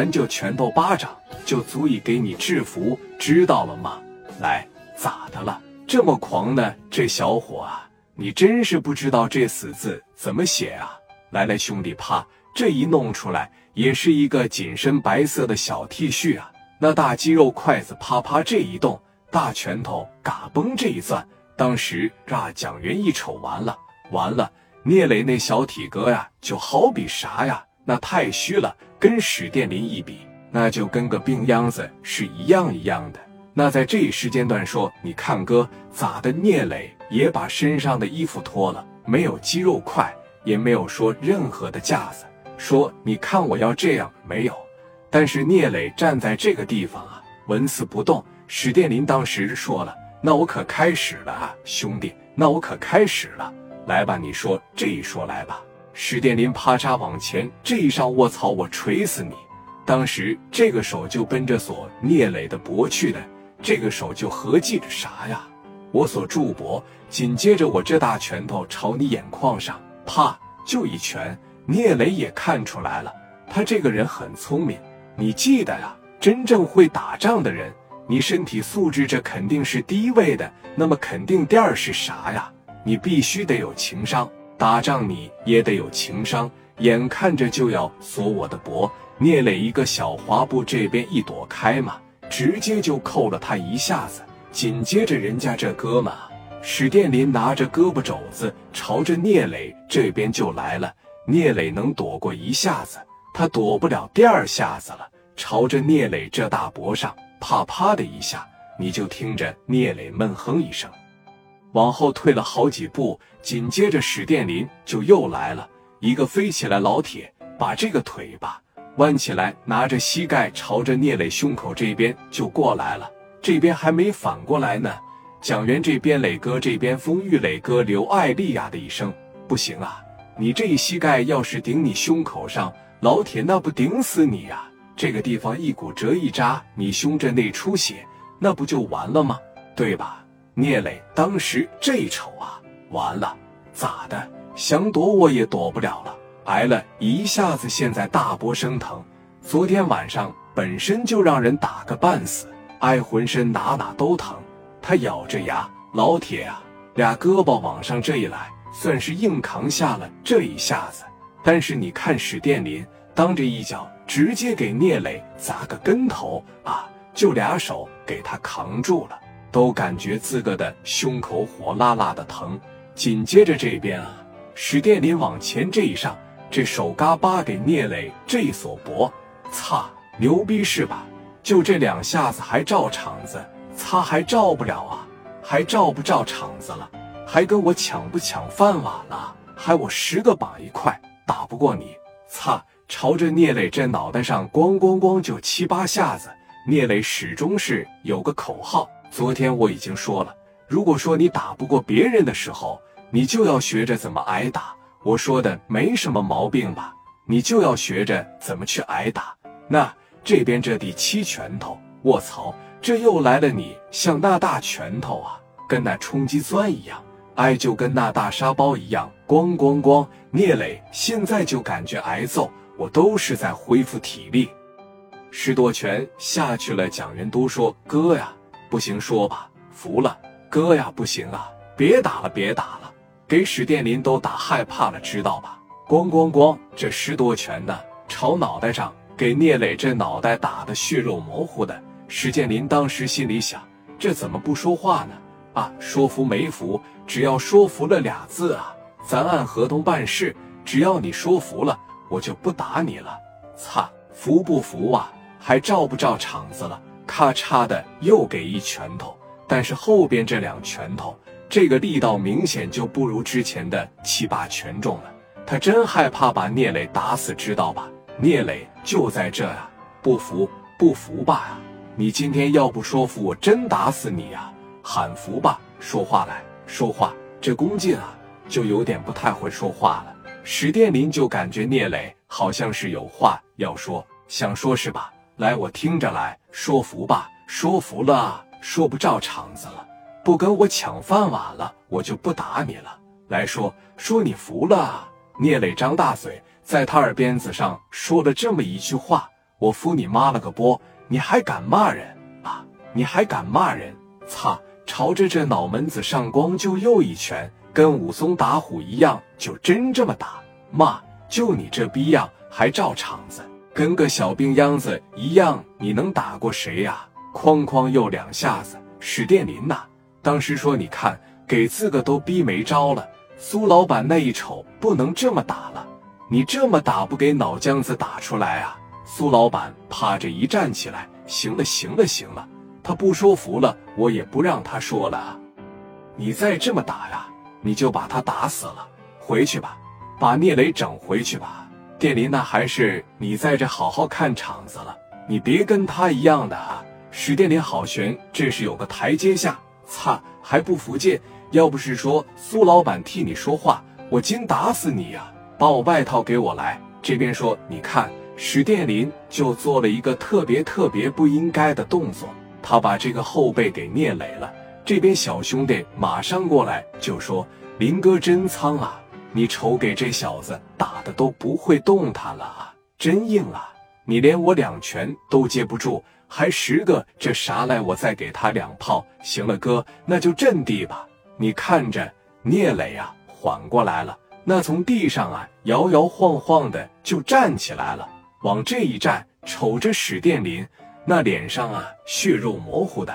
咱就拳头巴掌就足以给你制服，知道了吗？来，咋的了？这么狂呢？这小伙啊，你真是不知道这死字怎么写啊！来来，兄弟，啪，这一弄出来，也是一个紧身白色的小 T 恤啊。那大肌肉筷子啪啪这一动，大拳头嘎嘣这一攥，当时啊，蒋元一瞅，完了完了，聂磊那小体格呀，就好比啥呀？那太虚了，跟史殿林一比，那就跟个病秧子是一样一样的。那在这一时间段说，你看哥咋的？聂磊也把身上的衣服脱了，没有肌肉块。也没有说任何的架子，说你看我要这样没有。但是聂磊站在这个地方啊，纹丝不动。史殿林当时说了：“那我可开始了啊，兄弟，那我可开始了，来吧，你说这一说来吧。”史殿林啪嚓往前这一上，卧槽，我锤死你！当时这个手就奔着锁聂磊的脖去的，这个手就合计着啥呀？我锁住脖，紧接着我这大拳头朝你眼眶上。啪！就一拳，聂磊也看出来了，他这个人很聪明。你记得呀，真正会打仗的人，你身体素质这肯定是第一位的。那么肯定第二是啥呀？你必须得有情商，打仗你也得有情商。眼看着就要锁我的脖，聂磊一个小滑步，这边一躲开嘛，直接就扣了他一下子。紧接着人家这哥们。史殿林拿着胳膊肘子朝着聂磊这边就来了，聂磊能躲过一下子，他躲不了第二下子了。朝着聂磊这大脖上啪啪的一下，你就听着聂磊闷哼一声，往后退了好几步。紧接着史殿林就又来了一个飞起来，老铁把这个腿吧弯起来，拿着膝盖朝着聂磊胸口这边就过来了，这边还没反过来呢。蒋元这边，磊哥这边，风玉磊哥刘爱丽呀的一声，不行啊！你这一膝盖要是顶你胸口上，老铁那不顶死你呀！这个地方一骨折一扎，你胸这内出血，那不就完了吗？对吧？聂磊当时这一瞅啊，完了，咋的？想躲我也躲不了了，挨了一下子，现在大波生疼。昨天晚上本身就让人打个半死，挨浑身哪哪都疼。他咬着牙，老铁啊，俩胳膊往上这一来，算是硬扛下了这一下子。但是你看史殿林，当这一脚直接给聂磊砸个跟头啊，就俩手给他扛住了，都感觉自个的胸口火辣辣的疼。紧接着这边啊，史殿林往前这一上，这手嘎巴给聂磊这一锁脖，擦，牛逼是吧？就这两下子还照场子。擦还照不了啊，还照不照场子了？还跟我抢不抢饭碗了？还我十个绑一块打不过你？擦！朝着聂磊这脑袋上咣咣咣就七八下子。聂磊始终是有个口号，昨天我已经说了，如果说你打不过别人的时候，你就要学着怎么挨打。我说的没什么毛病吧？你就要学着怎么去挨打。那这边这第七拳头，卧槽！这又来了！你像那大拳头啊，跟那冲击钻一样，哎，就跟那大沙包一样，咣咣咣！聂磊现在就感觉挨揍，我都是在恢复体力。十多拳下去了，蒋元都说：“哥呀，不行，说吧，服了。哥呀，不行啊，别打了，别打了，给史殿林都打害怕了，知道吧？”咣咣咣！这十多拳呢，朝脑袋上给聂磊这脑袋打的血肉模糊的。史建林当时心里想：这怎么不说话呢？啊，说服没服，只要说服了俩字啊，咱按合同办事。只要你说服了，我就不打你了。擦，服不服啊？还照不照场子了？咔嚓的又给一拳头，但是后边这两拳头，这个力道明显就不如之前的七八拳重了。他真害怕把聂磊打死，知道吧？聂磊就在这啊，不服不服吧！你今天要不说服我，真打死你呀！喊服吧，说话来说话。这龚进啊，就有点不太会说话了。史殿林就感觉聂磊好像是有话要说，想说是吧？来，我听着来说服吧，说服了，说不照场子了，不跟我抢饭碗了，我就不打你了。来说说你服了。聂磊张大嘴，在他耳边子上说了这么一句话。我服你妈了个波，你还敢骂人啊？你还敢骂人？擦！朝着这脑门子上光就又一拳，跟武松打虎一样，就真这么打。骂！就你这逼样，还照场子，跟个小病秧子一样，你能打过谁呀？哐哐又两下子。史殿林呐，当时说：“你看，给自个都逼没招了。”苏老板那一瞅，不能这么打了，你这么打不给脑浆子打出来啊？苏老板趴着一站起来，行了，行了，行了，他不说服了，我也不让他说了。你再这么打呀，你就把他打死了。回去吧，把聂磊整回去吧。殿林，那还是你在这好好看场子了，你别跟他一样的啊。史殿林好悬，这是有个台阶下。擦，还不服劲？要不是说苏老板替你说话，我今打死你呀！把我外套给我来。这边说，你看史殿林就做了一个特别特别不应该的动作，他把这个后背给聂磊了。这边小兄弟马上过来就说：“林哥真苍啊，你瞅给这小子打的都不会动弹了啊，真硬啊！你连我两拳都接不住。”还十个，这啥来？我再给他两炮。行了，哥，那就阵地吧。你看着，聂磊啊，缓过来了。那从地上啊，摇摇晃晃的就站起来了，往这一站，瞅着史殿林，那脸上啊，血肉模糊的。